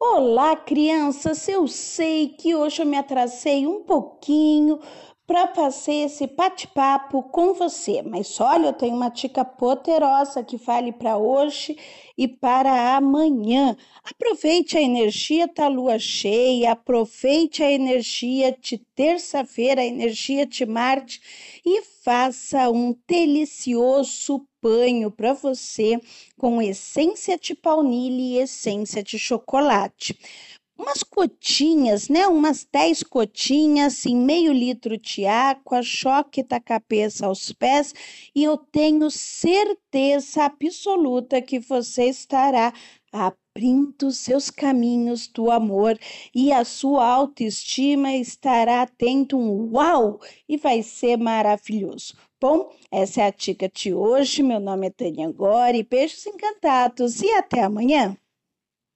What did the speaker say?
Olá, crianças! Eu sei que hoje eu me atrasei um pouquinho para fazer esse bate-papo com você, mas olha, eu tenho uma dica poderosa que vale para hoje e para amanhã. Aproveite a energia da lua cheia, aproveite a energia de terça-feira, a energia de Marte e faça um delicioso banho para você com essência de baunilha e essência de chocolate. Umas cotinhas, né? Umas 10 cotinhas em meio litro de água, choque da cabeça aos pés, e eu tenho certeza absoluta que você estará abrindo seus caminhos do amor e a sua autoestima estará tendo um uau e vai ser maravilhoso. Bom, essa é a dica de hoje. Meu nome é Tânia Gori. Beijos encantados e até amanhã.